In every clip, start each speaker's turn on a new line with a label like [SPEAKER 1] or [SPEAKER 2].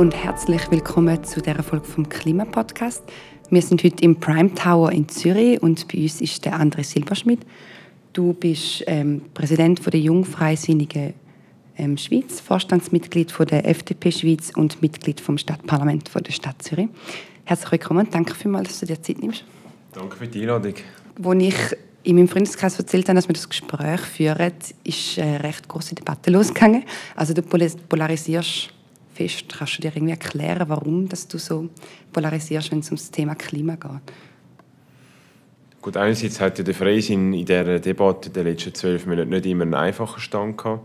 [SPEAKER 1] und herzlich willkommen zu dieser Folge vom Klimapodcast. Wir sind heute im Prime Tower in Zürich und bei uns ist der André Silberschmidt. Du bist ähm, Präsident von der Jungfreisinnigen ähm, Schweiz, Vorstandsmitglied von der FDP Schweiz und Mitglied vom Stadtparlament von der Stadt Zürich. Herzlich willkommen und danke vielmals, dass du dir Zeit nimmst.
[SPEAKER 2] Danke für die Einladung.
[SPEAKER 1] Als ich in meinem Freundeskreis erzählt habe, dass wir das Gespräch führen, ist eine recht große Debatte losgegangen. Also du polarisierst fest. Kannst du dir irgendwie erklären, warum dass du so polarisierst, wenn es um das Thema Klima geht?
[SPEAKER 2] Gut, einerseits hat der Freisinn in dieser Debatte den letzten zwölf Monaten nicht immer einen einfachen Stand gehabt.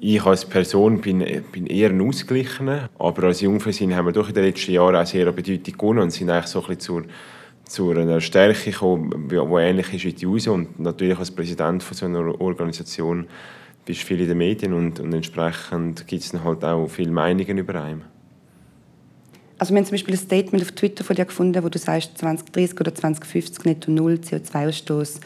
[SPEAKER 2] Ich als Person bin, bin eher ein Ausgeglichener, aber als Jungfreisinn haben wir doch in den letzten Jahren auch sehr an Bedeutung gewonnen und sind eigentlich so ein bisschen zur, zu einer Stärke gekommen, die ähnlich ist wie die USA. Und natürlich als Präsident von so einer Organisation bist viel in den Medien und, und entsprechend gibt es halt auch viele Meinungen über einen.
[SPEAKER 1] Also wir haben zum Beispiel ein Statement auf Twitter von dir gefunden, wo du sagst, 2030 oder 2050 netto null CO2-Ausstoß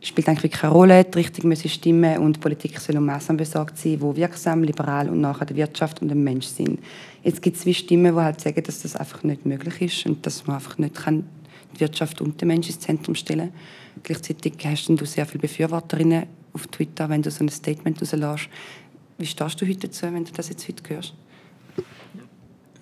[SPEAKER 1] spielt eigentlich keine Rolle. Die Richtung müssen stimmen und die Politik soll um Massnahmen besorgt sein, die wirksam, liberal und nachher der Wirtschaft und dem Mensch sind. Jetzt gibt es zwei Stimmen, die halt sagen, dass das einfach nicht möglich ist und dass man einfach nicht kann die Wirtschaft und den Menschen ins Zentrum stellen kann. Gleichzeitig hast du sehr viele Befürworterinnen auf Twitter, wenn du so ein Statement rauslässt. Wie stehst du heute dazu, wenn du das jetzt heute hörst?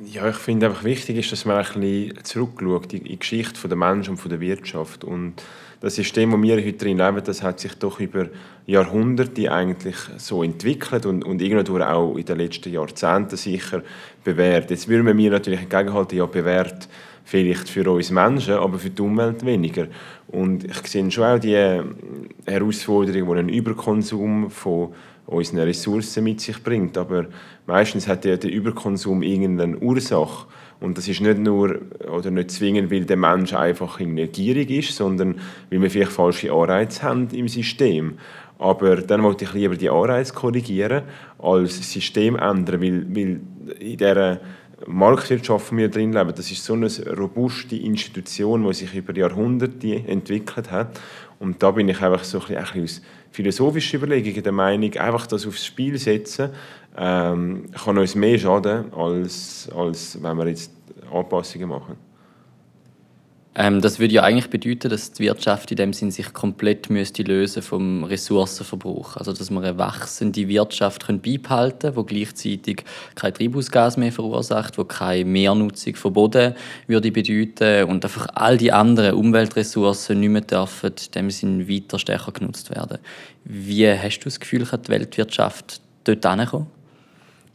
[SPEAKER 2] Ja, ich finde einfach wichtig ist, dass man ein bisschen zurückschaut in die Geschichte der Menschen und der Wirtschaft. Und das System, das wir heute drin leben, das hat sich doch über Jahrhunderte eigentlich so entwickelt und, und irgendwann auch in den letzten Jahrzehnten sicher bewährt. Jetzt würden wir natürlich entgegenhalten, ja, bewährt vielleicht für uns Menschen, aber für die Umwelt weniger. Und ich sehe schon auch die äh, Herausforderungen, die ein Überkonsum von unseren Ressourcen mit sich bringt. Aber meistens hat der Überkonsum irgendeine Ursache. Und das ist nicht nur oder nicht zwingend, weil der Mensch einfach gierig ist, sondern weil wir vielleicht falsche Anreize haben im System. Aber dann wollte ich lieber die Anreize korrigieren, als System ändern, weil, weil in dieser Marktwirtschaft, in wir drin leben, das ist so eine robuste Institution, die sich über Jahrhunderte entwickelt hat. Und da bin ich einfach so ein bisschen, aus philosophischer Überlegung der Meinung, einfach das aufs Spiel setzen, ähm, kann uns mehr schaden, als, als wenn wir jetzt Anpassungen machen.
[SPEAKER 3] Ähm, das würde ja eigentlich bedeuten, dass die Wirtschaft in dem Sinn sich komplett müsste lösen vom Ressourcenverbrauch. Also dass wir eine wachsende Wirtschaft können beibehalten können, die gleichzeitig kein Treibhausgas mehr verursacht, wo keine Mehrnutzung von Boden würde bedeuten und einfach all die anderen Umweltressourcen nicht mehr dürfen in dem Sinn weiter stärker genutzt werden. Wie hast du das Gefühl, kann die Weltwirtschaft dort hinkommen?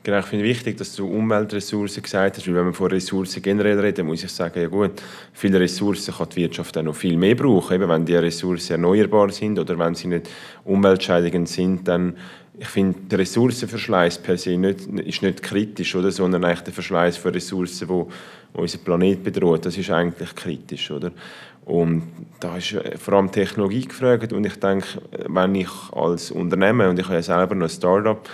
[SPEAKER 2] Genau, ich finde wichtig, dass du Umweltressourcen gesagt hast, weil wenn man von Ressourcen generell reden, muss ich sagen, ja gut, viele Ressourcen kann die Wirtschaft auch noch viel mehr brauchen, eben wenn die Ressourcen erneuerbar sind oder wenn sie nicht umweltschädigend sind, dann ich finde, der Ressourcenverschleiß per se nicht, ist nicht kritisch, oder? sondern eigentlich der Verschleiß von Ressourcen, wo unseren Planet bedroht, das ist eigentlich kritisch. Oder? Und da ist vor allem Technologie gefragt und ich denke, wenn ich als Unternehmen, und ich habe ja selber noch ein Start-up,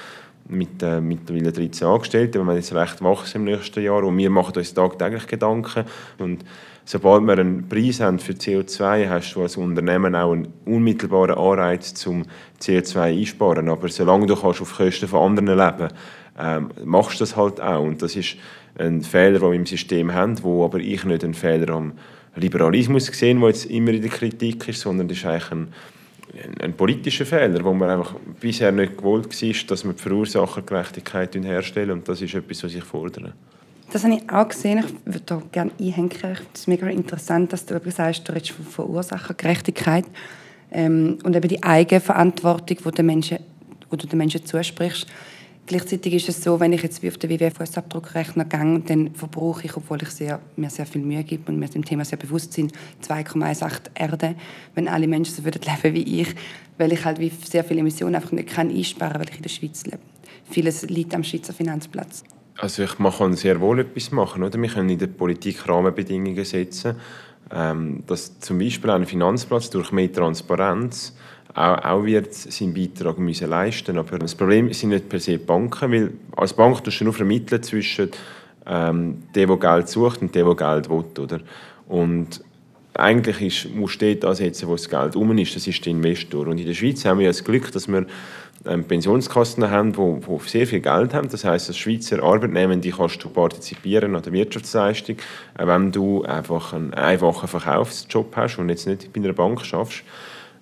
[SPEAKER 2] mit äh, mittlerweile 13 Angestellten. Wir werden jetzt recht wachsen im nächsten Jahr und wir machen uns tagtäglich Gedanken. Und sobald wir einen Preis haben für CO2, hast du als Unternehmen auch einen unmittelbaren Anreiz zum CO2 einsparen. Aber solange du kannst auf Kosten von anderen leben ähm, machst du das halt auch. Und das ist ein Fehler, den wir im System haben, wo aber ich nicht einen Fehler am Liberalismus gesehen, der jetzt immer in der Kritik ist, sondern das ist eigentlich ein ein politischer Fehler, wo man einfach bisher nicht gewollt war, dass wir die Verursachergerechtigkeit herstellen und das ist etwas, was ich fordere.
[SPEAKER 1] Das habe ich auch gesehen. Ich würde da gerne einhängen. Ich finde es mega interessant, dass du eben sagst, du redest von Verursachergerechtigkeit ähm, und eben die Eigenverantwortung, die, den Menschen, die du den Menschen zusprichst. Gleichzeitig ist es so, wenn ich jetzt auf den WWF-Fußabdruckrechner gehe, dann verbrauche ich, obwohl ich sehr, mir sehr viel Mühe gebe und mir dem Thema sehr bewusst sind, 2,18 Erde. Wenn alle Menschen so würden leben wie ich, weil ich halt wie sehr viele Emissionen einfach nicht kann einsparen, weil ich in der Schweiz lebe. Vieles liegt am Schweizer Finanzplatz.
[SPEAKER 2] Also ich kann sehr wohl etwas machen, oder? Wir können in der Politik Rahmenbedingungen setzen, ähm, dass zum Beispiel ein Finanzplatz durch mehr Transparenz auch, auch wird seinen Beitrag müssen leisten Aber das Problem sind nicht per se die Banken, weil als Bank tust du nur vermitteln zwischen ähm, dem, der Geld sucht und dem, der Geld will. Oder? Und eigentlich ist, muss dort ansetzen, wo das Geld um ist, das ist der Investor. Und in der Schweiz haben wir das Glück, dass wir ähm, Pensionskassen haben, die, sehr viel Geld haben. Das heißt, als Schweizer Arbeitnehmende kannst du partizipieren an der Wirtschaftsleistung, wenn du einfach einen einfachen Verkaufsjob hast und jetzt nicht bei einer Bank schaffst.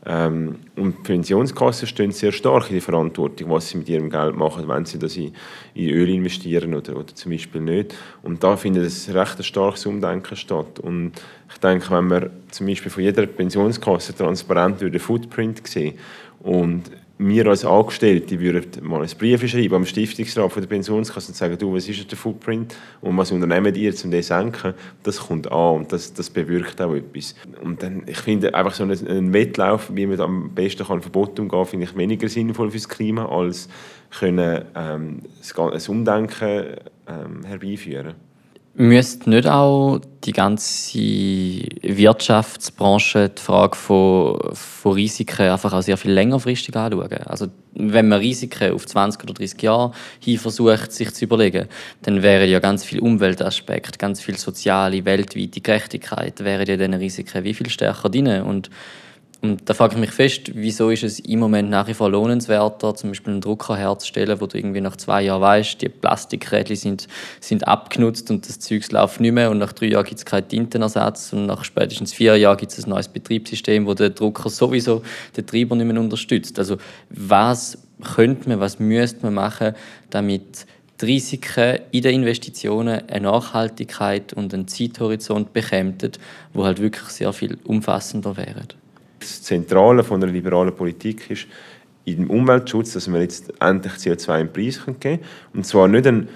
[SPEAKER 2] Ähm, und Pensionskassen stehen sehr stark in der Verantwortung, was sie mit ihrem Geld machen, wenn sie das in, in Öl investieren oder, oder zum Beispiel nicht. Und da findet ein recht starkes Umdenken statt. Und ich denke, wenn man zum Beispiel von jeder Pensionskasse transparent den Footprint sehen und wir als Angestellte würden mal ein Brief schreiben am Stiftungsrat von der Pensionskasse und sagen, du, was ist der Footprint und was unternehmen ihr, um den zu senken, das kommt an und das, das bewirkt auch etwas. Und dann, ich finde einfach so einen Wettlauf, wie man am besten kann Verbot umgehen, finde ich weniger sinnvoll fürs Klima, als können, ähm, ein Umdenken ähm, herbeiführen.
[SPEAKER 3] Müsste nicht auch die ganze Wirtschaftsbranche die Frage von, von Risiken einfach auch sehr viel längerfristig anschauen? Also wenn man Risiken auf 20 oder 30 Jahre hin versucht, sich zu überlegen, dann wären ja ganz viele Umweltaspekte, ganz viel soziale, weltweite Gerechtigkeit, wären ja diesen Risiken wie viel stärker drin. Und und da frage ich mich fest, wieso ist es im Moment nach wie vor lohnenswerter, zum Beispiel einen Drucker herzustellen, wo du irgendwie nach zwei Jahren weißt, die Plastikrädchen sind, sind abgenutzt und das Zeug läuft nicht mehr und nach drei Jahren gibt es keinen Tintenersatz und nach spätestens vier Jahren gibt es ein neues Betriebssystem, wo der Drucker sowieso den Treiber nicht mehr unterstützt. Also was könnte man, was müsste man machen, damit die Risiken in den Investitionen eine Nachhaltigkeit und einen Zeithorizont bekämen, wo halt wirklich sehr viel umfassender wären?
[SPEAKER 2] Das Zentrale von einer liberalen Politik ist im Umweltschutz, dass wir jetzt endlich CO2 im Preis geben können. Und zwar nicht ein,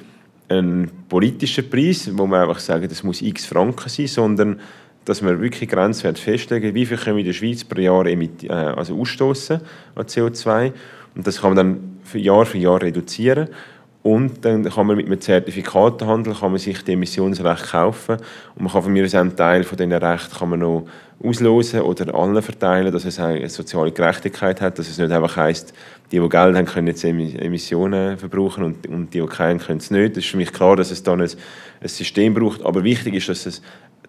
[SPEAKER 2] ein politischer Preis, wo wir einfach sagen, das muss x Franken sein, sondern dass wir wirklich Grenzwert festlegen, wie viel können wir in der Schweiz pro Jahr emit, äh, also ausstoßen an CO2 und das kann man dann Jahr für Jahr reduzieren und dann kann man mit einem Zertifikatehandel kann man sich die Emissionsrechte kaufen und man kann von mir aus einen Teil von diesen Rechten kann man noch auslosen oder allen verteilen, dass es eine soziale Gerechtigkeit hat, dass es nicht einfach heisst, die, die Geld haben, können jetzt Emissionen verbrauchen und, und die, die keinen, können es nicht. Es ist für mich klar, dass es dann ein, ein System braucht, aber wichtig ist, dass es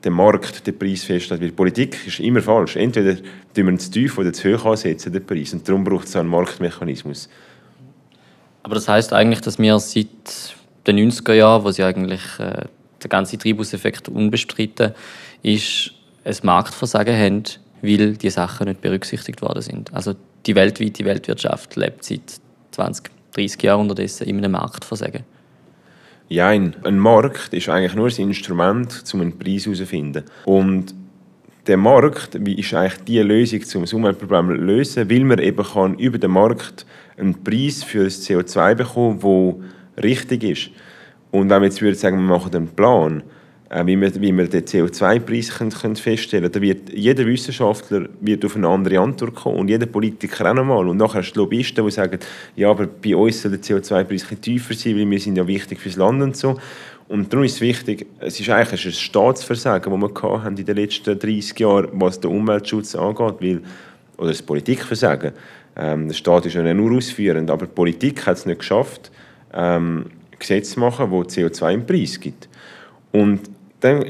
[SPEAKER 2] der Markt den Preis festlegt. Weil Politik ist immer falsch. Entweder tun wir zu tief oder zu hoch ansetzen, Preis. Und darum braucht es einen Marktmechanismus.
[SPEAKER 3] Aber das heißt eigentlich, dass wir seit den 90er Jahren, wo sie eigentlich äh, der ganze Treibhauseffekt unbestritten ist, ein Marktversagen haben, weil die Sachen nicht berücksichtigt worden sind. Also die weltweite Weltwirtschaft lebt seit 20, 30 Jahren unterdessen in einem Marktversagen.
[SPEAKER 2] Ja, ein, Markt ist eigentlich nur ein Instrument, um einen Preis herauszufinden. Und der Markt ist eigentlich die Lösung, um das Umweltproblem zu lösen, weil man eben kann über den Markt einen Preis für das CO2 bekommen, der richtig ist. Und wenn wir jetzt würde sagen, wir machen einen Plan, äh, wie, wir, wie wir den CO2-Preis können, können feststellen können, dann wird jeder Wissenschaftler wird auf eine andere Antwort kommen und jeder Politiker auch nochmal. Und nachher hast du Lobbyisten, die sagen, ja, aber bei uns soll der CO2-Preis tiefer sein, weil wir sind ja wichtig fürs Land und so. Und darum ist es wichtig, es ist eigentlich ein Staatsversagen, das wir haben in den letzten 30 Jahren, was den Umweltschutz angeht, weil, oder das Politikversagen. Ähm, der Staat ist ja nur ausführend, aber die Politik hat es nicht geschafft, ähm, Gesetze zu machen, die CO2 im Preis gibt. Und dann,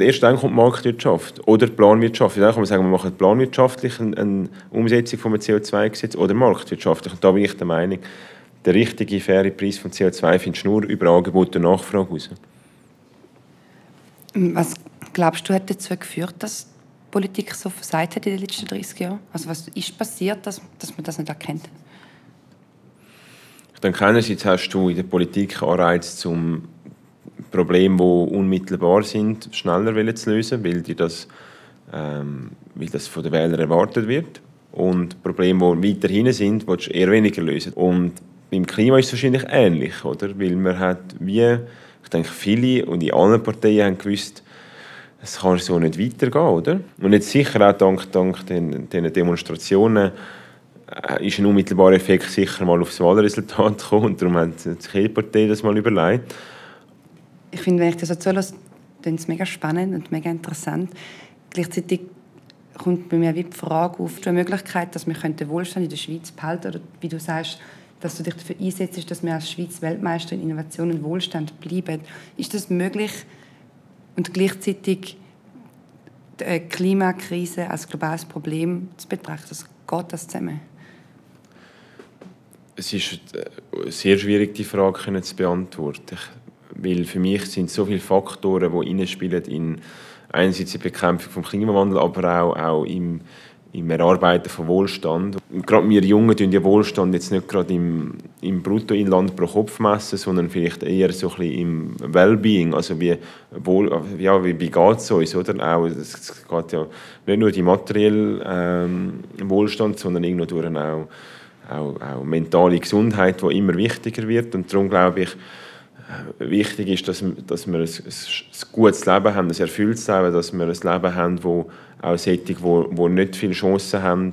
[SPEAKER 2] erst dann kommt die Marktwirtschaft oder die Planwirtschaft. Dann kann man sagen, wir machen planwirtschaftlich eine, Umsetzung von einem CO2-Gesetz oder marktwirtschaftlich. Und da bin ich der Meinung, der richtige, faire Preis von CO2 findest du nur über Angebot und Nachfrage heraus.
[SPEAKER 1] Was glaubst du, hat dazu geführt, dass Politik so versagt hat in den letzten 30 Jahren? Also was ist passiert, dass, dass man das nicht erkennt?
[SPEAKER 2] Ich denke, einerseits hast du in der Politik Anreiz, um Probleme, die unmittelbar sind, schneller zu lösen, weil, die das, ähm, weil das von den Wählern erwartet wird. Und Probleme, die weiter hinten sind, willst du eher weniger lösen. Und beim Klima ist es wahrscheinlich ähnlich, oder? Weil man hat wie, ich denke, viele und in allen Parteien haben gewusst, es kann so nicht weitergehen, oder? Und jetzt sicher auch dank, dank den, den Demonstrationen äh, ist ein unmittelbarer Effekt sicher mal aufs Wahlresultat gekommen und darum hat sich jede Partei das mal überlegt.
[SPEAKER 1] Ich finde, wenn ich das so zuhöre, ist es mega spannend und mega interessant. Gleichzeitig kommt bei mir wie die Frage auf, die Möglichkeit, dass wir den Wohlstand in der Schweiz behalten oder wie du sagst, dass du dich dafür einsetzt, dass wir als Schweiz Weltmeister in Innovation und Wohlstand bleiben. Ist das möglich und gleichzeitig die äh, Klimakrise als globales Problem zu betrachten? Also geht das zusammen?
[SPEAKER 2] Es ist äh, sehr schwierig, die Frage zu beantworten. Weil für mich sind so viele Faktoren, die in einerseits die Bekämpfung des Klimawandels, aber auch, auch im, im Erarbeiten von Wohlstand. Gerade wir Jungen tun ja Wohlstand jetzt nicht gerade im, im Bruttoinland pro Kopf messen, sondern vielleicht eher so ein bisschen im Wellbeing, also wie, wohl, ja, wie, geht es uns, oder? Auch, es geht ja nicht nur die materielle ähm, Wohlstand, sondern irgendwo durch auch, auch, auch mentale Gesundheit, die immer wichtiger wird und darum glaube ich, wichtig ist, dass, dass wir ein, ein, gutes Leben haben, ein erfülltes Leben, dass wir ein Leben haben, wo auch solche, die, die nicht viele Chancen haben,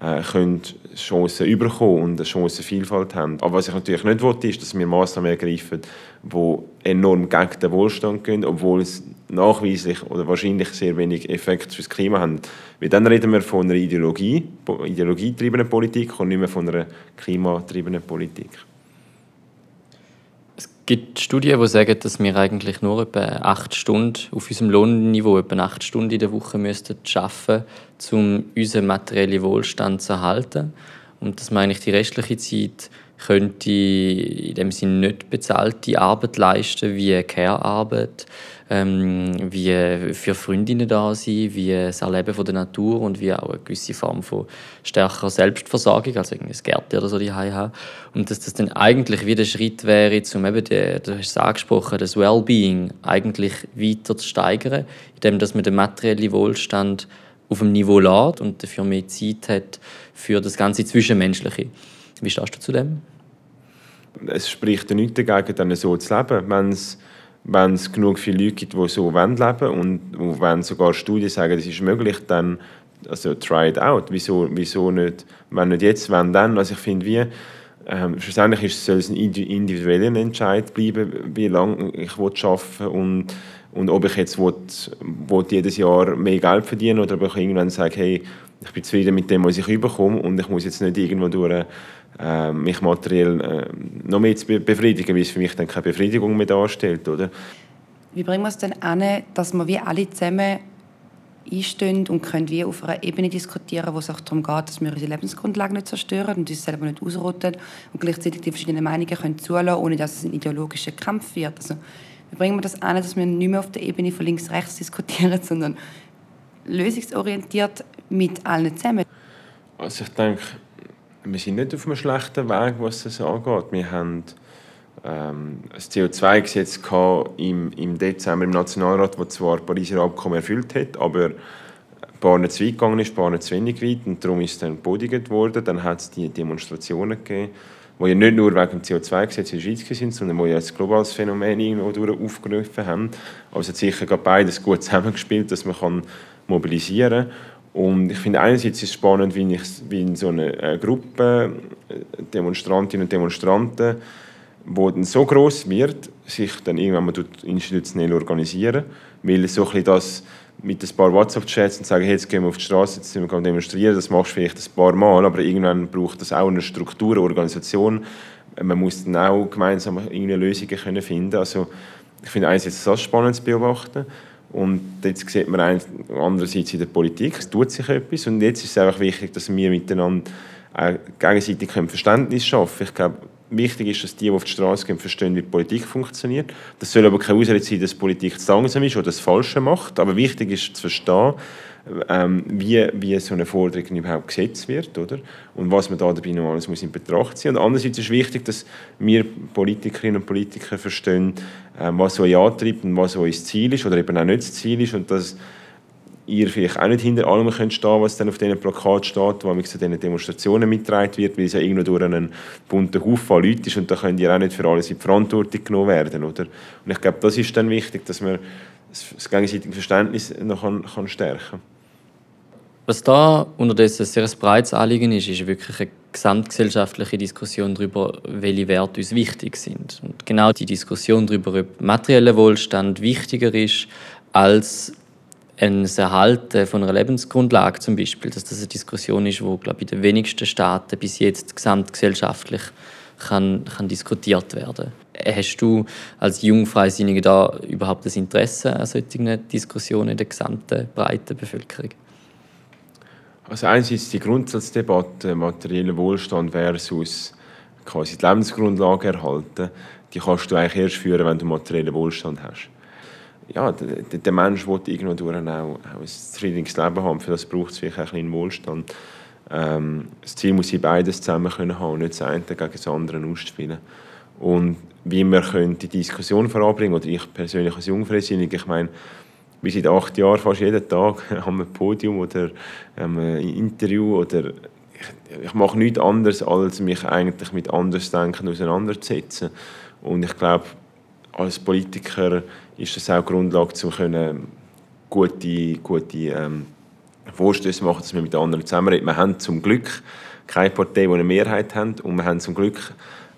[SPEAKER 2] äh, können Chancen überkommen und eine Chancenvielfalt haben. Aber was ich natürlich nicht will, ist, dass wir Massnahmen ergreifen, die enorm gegen den Wohlstand gehen, obwohl es nachweislich oder wahrscheinlich sehr wenig Effekt fürs Klima haben. Weil dann reden wir von einer Ideologie, Politik und nicht mehr von einer klimagetriebenen Politik
[SPEAKER 3] gibt Studien, die sagen, dass wir eigentlich nur etwa acht Stunden auf unserem Lohnniveau, etwa acht Stunden in der Woche müssten arbeiten, um unseren materiellen Wohlstand zu erhalten. Und dass man eigentlich die restliche Zeit könnte in dem Sinne nicht bezahlte Arbeit leisten, wie Care-Arbeit, ähm, wie für Freundinnen da sein, wie das Erleben von der Natur und wie auch eine gewisse Form von stärkerer Selbstversorgung, also ein Gärtchen oder so die haben. Und dass das dann eigentlich wieder Schritt wäre, um eben, die, du hast es angesprochen, das Wellbeing eigentlich weiter zu steigern, indem dass man den materiellen Wohlstand auf dem Niveau lädt und dafür mehr Zeit hat für das ganze Zwischenmenschliche. Wie stehst du zu dem?
[SPEAKER 2] Es spricht ja nichts dagegen, dann so zu leben. Wenn es wenn es genug viele Leute gibt, die so leben wollen und wenn sogar Studien sagen, das ist möglich, dann also try it out. Wieso, wieso nicht, wenn nicht jetzt, wenn dann? Also ich finde, wie, ähm, schlussendlich ist, soll es ein individueller Entscheid bleiben, wie lange ich arbeiten und, und ob ich jetzt will, will jedes Jahr mehr Geld verdienen oder ob ich irgendwann sage, hey, ich bin zufrieden mit dem, was ich bekomme und ich muss jetzt nicht irgendwo durch äh, mich materiell äh, noch mehr zu befriedigen, weil es für mich dann keine Befriedigung mehr darstellt. Oder?
[SPEAKER 1] Wie bringen wir es denn an, dass wir wie alle zusammen einstehen und können wie auf einer Ebene diskutieren, wo es auch darum geht, dass wir unsere Lebensgrundlagen nicht zerstören und uns selber nicht ausrotten und gleichzeitig die verschiedenen Meinungen können zulassen, ohne dass es ein ideologischer Kampf wird. Also, wie bringen wir das an, dass wir nicht mehr auf der Ebene von links-rechts diskutieren, sondern lösungsorientiert mit allen zusammen?
[SPEAKER 2] Also ich denke, wir sind nicht auf einem schlechten Weg, was das angeht. Wir haben ähm, ein CO2-Gesetz im, im Dezember im Nationalrat, das zwar das Pariser Abkommen erfüllt hat, aber ein paar nicht zu weit gegangen ist, ein paar nicht zu wenig weit und darum ist es dann bodigt worden. Dann hat es die Demonstrationen gegeben, die ja nicht nur wegen dem CO2-Gesetz in der Schweiz sind, sondern die ja ein globales Phänomen aufgerufen haben. Aber es hat sicher beides gut zusammengespielt, dass man mobilisieren kann. Und ich finde einerseits ist es spannend, wie, ich, wie in so einer äh, Gruppe äh, Demonstrantinnen und Demonstranten, wo dann so groß wird, sich dann irgendwann mal institutionell organisieren, weil so ein das mit ein paar WhatsApp-Chats und sagen, hey, jetzt gehen wir auf die Straße, jetzt sind wir demonstrieren, das machst du vielleicht ein paar Mal, aber irgendwann braucht das auch eine Struktur, eine Organisation. Man muss dann auch gemeinsam irgendeine können finden. Also ich finde einerseits das spannend zu beobachten und jetzt sieht man andererseits in der Politik, es tut sich etwas und jetzt ist es einfach wichtig, dass wir miteinander gegenseitig Verständnis schaffen können. Ich glaube, wichtig ist, dass die, die auf die Straße gehen, verstehen, wie Politik funktioniert. Das soll aber keine Ausrede sein, dass Politik zu langsam ist oder das Falsche macht, aber wichtig ist zu verstehen, ähm, wie, wie so eine Forderung überhaupt gesetzt wird oder? und was man da dabei noch alles muss in Betracht ziehen muss. Und andererseits ist wichtig, dass wir Politikerinnen und Politiker verstehen, ähm, was so antreibt und was unser Ziel ist oder eben auch nicht das Ziel ist und dass ihr vielleicht auch nicht hinter allem könnt stehen was dann auf diesen Plakat steht, wo zu diesen Demonstrationen mitgetragen wird, weil es ja irgendwo durch einen bunten Haufen Leute ist und da könnt ihr auch nicht für alles in die Verantwortung genommen werden. Oder? Und ich glaube, das ist dann wichtig, dass man das gegenseitige Verständnis noch kann, kann stärken kann.
[SPEAKER 3] Was da unterdessen ein sehr breites Anliegen ist, ist wirklich eine gesamtgesellschaftliche Diskussion darüber, welche Werte uns wichtig sind. Und genau die Diskussion darüber, ob materieller Wohlstand wichtiger ist als ein Erhalten von einer Lebensgrundlage zum Beispiel, dass das eine Diskussion ist, wo glaube ich, in den wenigsten Staaten bis jetzt gesamtgesellschaftlich kann, kann diskutiert werden. Hast du als Jungfreisinniger da überhaupt das Interesse an solchen Diskussionen in der gesamten breiten Bevölkerung?
[SPEAKER 2] Also einerseits die Grundsatzdebatte materieller Wohlstand versus quasi die Lebensgrundlage erhalten, die kannst du eigentlich erst führen, wenn du materiellen Wohlstand hast. Ja, der, der Mensch will irgendwo auch, auch ein zufriedenes Leben haben, für das braucht es vielleicht ein bisschen Wohlstand. Ähm, das Ziel muss sein, beides zusammen können haben und nicht das eine gegen das andere ausspielen. Und wie wir können die Diskussion voranbringen, oder ich persönlich als Jungfreisinnig, ich meine, wir seit acht Jahren fast jeden Tag ein Podium oder ein Interview oder ich, ich mache nichts anderes, als mich eigentlich mit Andersdenken auseinanderzusetzen. Und ich glaube, als Politiker ist das auch Grundlage, um können gute, gute ähm, Vorstöße machen, dass wir mit anderen zusammenreden. Wir haben zum Glück keine Partei, die eine Mehrheit hat und wir haben zum Glück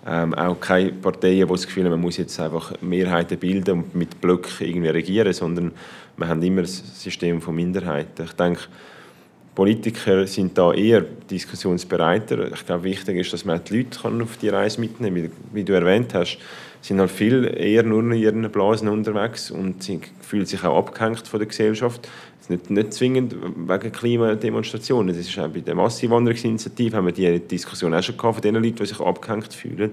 [SPEAKER 2] ähm, auch keine Parteien, die das Gefühl haben, man muss jetzt einfach Mehrheiten bilden und mit Blöcken irgendwie regieren, sondern wir haben immer ein System von Minderheiten. Ich denke, Politiker sind da eher diskussionsbereiter. Ich glaube, wichtig ist, dass man die Leute auf die Reise mitnehmen kann. Wie, wie du erwähnt hast, sind halt viel eher nur in ihren Blasen unterwegs und fühlen sich auch abgehängt von der Gesellschaft. Nicht, nicht zwingend wegen Klimademonstrationen. Das ist auch bei der Massenwanderungsinitiative haben wir die Diskussion auch schon gehabt von den Leuten, die sich abgehängt fühlen.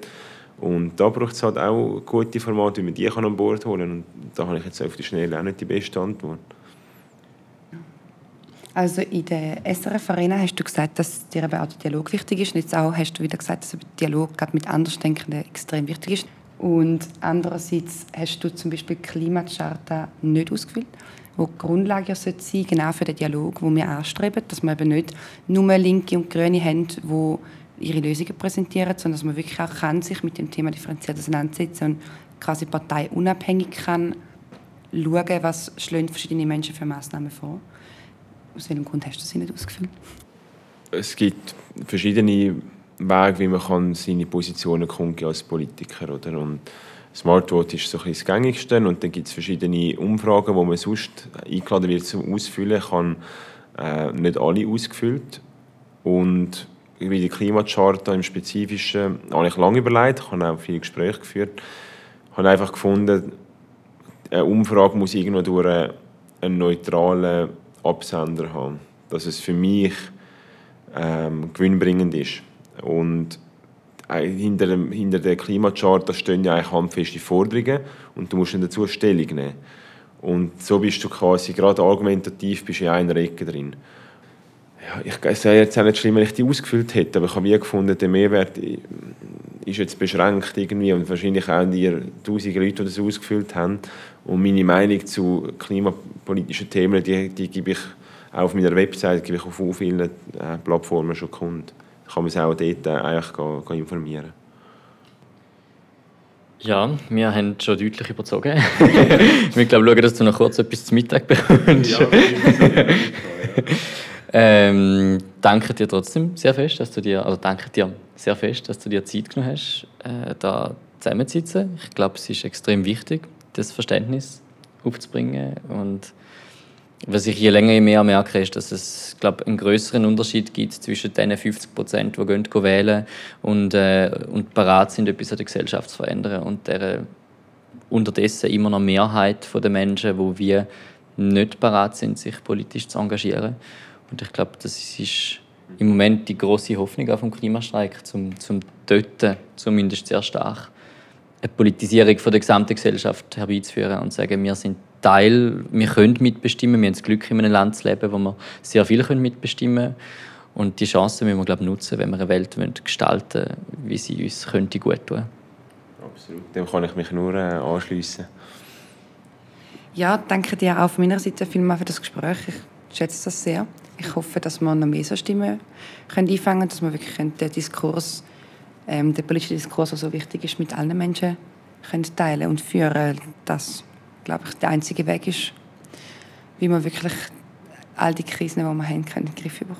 [SPEAKER 2] Und da braucht es halt auch gute Formate, wie man die kann an Bord holen kann. Und da habe ich jetzt auf die Schnelle auch nicht die beste Antwort.
[SPEAKER 1] Also in der SRF Arena hast du gesagt, dass dir auch der Dialog wichtig ist. Und jetzt auch hast du wieder gesagt, dass der Dialog mit Andersdenkenden extrem wichtig ist. Und andererseits hast du zum Beispiel die Klimacharta nicht ausgefüllt, wo die Grundlage sein sollte, genau für den Dialog, den wir anstreben, dass wir eben nicht nur Linke und Grüne haben, die ihre Lösungen präsentieren, sondern dass man wirklich auch kann, sich mit dem Thema differenziert auseinandersetzen und quasi parteiunabhängig kann schauen, was schlagen verschiedene Menschen für Massnahmen vor. Aus welchem Grund hast du sie nicht ausgefüllt?
[SPEAKER 2] Es gibt verschiedene Weg, wie man kann seine Positionen kundgeben als Politiker. Oder? Und Smartvote ist so ein das Gängigste und dann gibt es verschiedene Umfragen, wo man sonst eingeladen wird zum Ausfüllen, kann äh, nicht alle ausgefüllt und wie die Klimacharta im Spezifischen habe ich lange überlegt, habe auch viele Gespräche geführt, habe einfach gefunden, eine Umfrage muss irgendwo durch einen neutralen Absender haben, dass es für mich ähm, gewinnbringend ist. Und hinter, dem, hinter der Klimachart da stehen ja eigentlich handfeste Forderungen und du musst dann dazu Stellung nehmen. Und so bist du quasi gerade argumentativ bist in einer Ecke drin. Ja, ich wäre jetzt auch nicht schlimm, wenn ich die ausgefüllt hätte, aber ich habe wie gefunden, der Mehrwert ist jetzt beschränkt irgendwie und wahrscheinlich auch die tausend Leute, die das ausgefüllt haben. Und meine Meinung zu klimapolitischen Themen, die, die gebe ich auch auf meiner Website, gebe ich auf vielen äh, Plattformen schon kund kann man sich auch dort äh, eigentlich gehen, gehen informieren.
[SPEAKER 3] Ja, wir haben schon deutlich überzogen. ich glaube, schauen, dass du noch kurz etwas zum Mittag bekommst. Ja, ähm, danke dir trotzdem sehr fest, dass du dir, also danke dir sehr fest, dass du dir Zeit genommen hast, äh, da zusammenzusitzen. Ich glaube, es ist extrem wichtig, das Verständnis aufzubringen und was ich je länger je mehr merke, ist, dass es glaub, einen größeren Unterschied gibt zwischen den 50 Prozent, die gehen, wählen und, äh, und bereit sind, etwas an der Gesellschaft zu verändern. Und der, unterdessen immer noch Mehrheit der Menschen, die wir nicht bereit sind, sich politisch zu engagieren. Und ich glaube, das ist im Moment die große Hoffnung auf dem Klimastreik, zum, zum dort zumindest sehr stark eine Politisierung von der gesamten Gesellschaft herbeizuführen und zu sagen, wir sind Teil, wir können mitbestimmen, wir haben das Glück, in einem Land zu leben, wo wir sehr viel mitbestimmen können. Und die Chance müssen wir glaube nutzen, wenn wir eine Welt gestalten wollen, wie sie uns könnte gut tun
[SPEAKER 2] Absolut, dem kann ich mich nur äh, anschließen.
[SPEAKER 1] Ja, danke dir auch von meiner Seite vielmals für das Gespräch. Ich schätze das sehr. Ich hoffe, dass wir noch mehr so Stimmen können einfangen können, dass wir wirklich den Diskurs, ähm, der politische Diskurs, der so wichtig ist, mit allen Menschen können teilen und führen. Das glaube ich, der einzige Weg ist, wie man wirklich all die Krisen, die wir haben, können, in den Griff bekommen.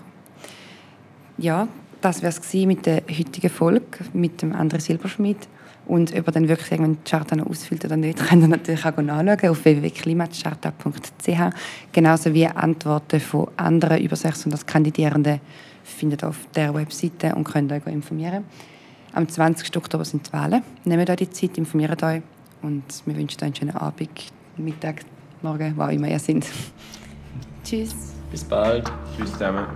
[SPEAKER 1] Ja, das wäre es mit der heutigen Folge mit dem André Silberschmidt. Und ob er dann wirklich irgendwann die Charta noch ausfüllt oder nicht, könnt ihr natürlich auch nachschauen auf www.klimacharta.ch. Genauso wie Antworten von anderen über 600 Kandidierenden findet ihr auf der Webseite und könnt euch informieren. Am 20. Oktober sind die Wahlen. Nehmt euch die Zeit, informiert euch und wir wünschen einen schönen Abend, Mittag, Morgen, wo auch immer ihr seid. Tschüss.
[SPEAKER 3] Bis bald.
[SPEAKER 2] Tschüss zusammen.